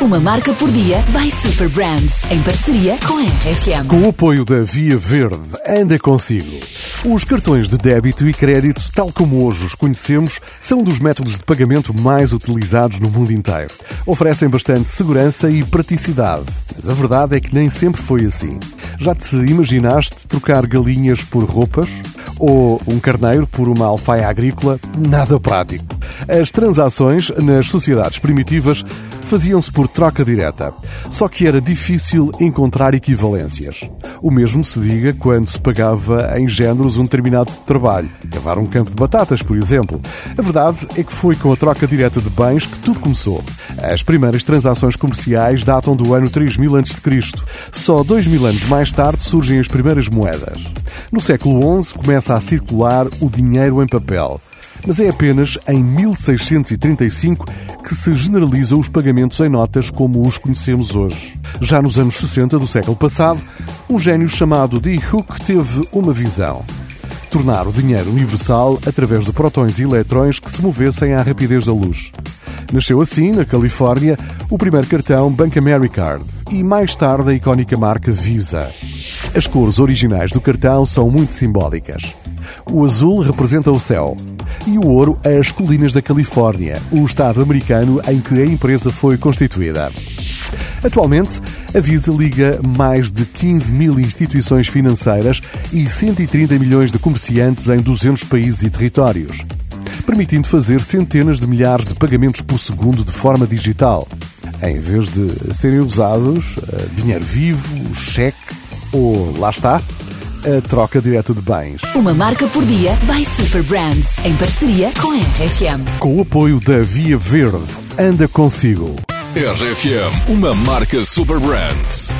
Uma marca por dia by Super Brands, em parceria com a RFM. Com o apoio da Via Verde, anda consigo. Os cartões de débito e crédito, tal como hoje os conhecemos, são dos métodos de pagamento mais utilizados no mundo inteiro. Oferecem bastante segurança e praticidade, mas a verdade é que nem sempre foi assim. Já te imaginaste trocar galinhas por roupas? Ou um carneiro por uma alfaia agrícola? Nada prático. As transações nas sociedades primitivas faziam-se por troca direta. Só que era difícil encontrar equivalências. O mesmo se diga quando se pagava em géneros um determinado trabalho. Cavar um campo de batatas, por exemplo. A verdade é que foi com a troca direta de bens que tudo começou. As primeiras transações comerciais datam do ano 3000 a.C. Só dois mil anos mais tarde surgem as primeiras moedas. No século XI começa a circular o dinheiro em papel mas é apenas em 1635 que se generalizam os pagamentos em notas como os conhecemos hoje. Já nos anos 60 do século passado, um gênio chamado Dee Hook teve uma visão. Tornar o dinheiro universal através de protões e eletrões que se movessem à rapidez da luz. Nasceu assim, na Califórnia, o primeiro cartão Bank Americard e mais tarde a icónica marca Visa. As cores originais do cartão são muito simbólicas. O azul representa o céu e o ouro as colinas da Califórnia, o estado americano em que a empresa foi constituída. Atualmente, a Visa liga mais de 15 mil instituições financeiras e 130 milhões de comerciantes em 200 países e territórios, permitindo fazer centenas de milhares de pagamentos por segundo de forma digital, em vez de serem usados eh, dinheiro vivo, cheque ou, lá está, a troca direta de bens. Uma marca por dia by Super Brands, em parceria com a RFM. Com o apoio da Via Verde, anda consigo. RFM, uma marca Super Brands.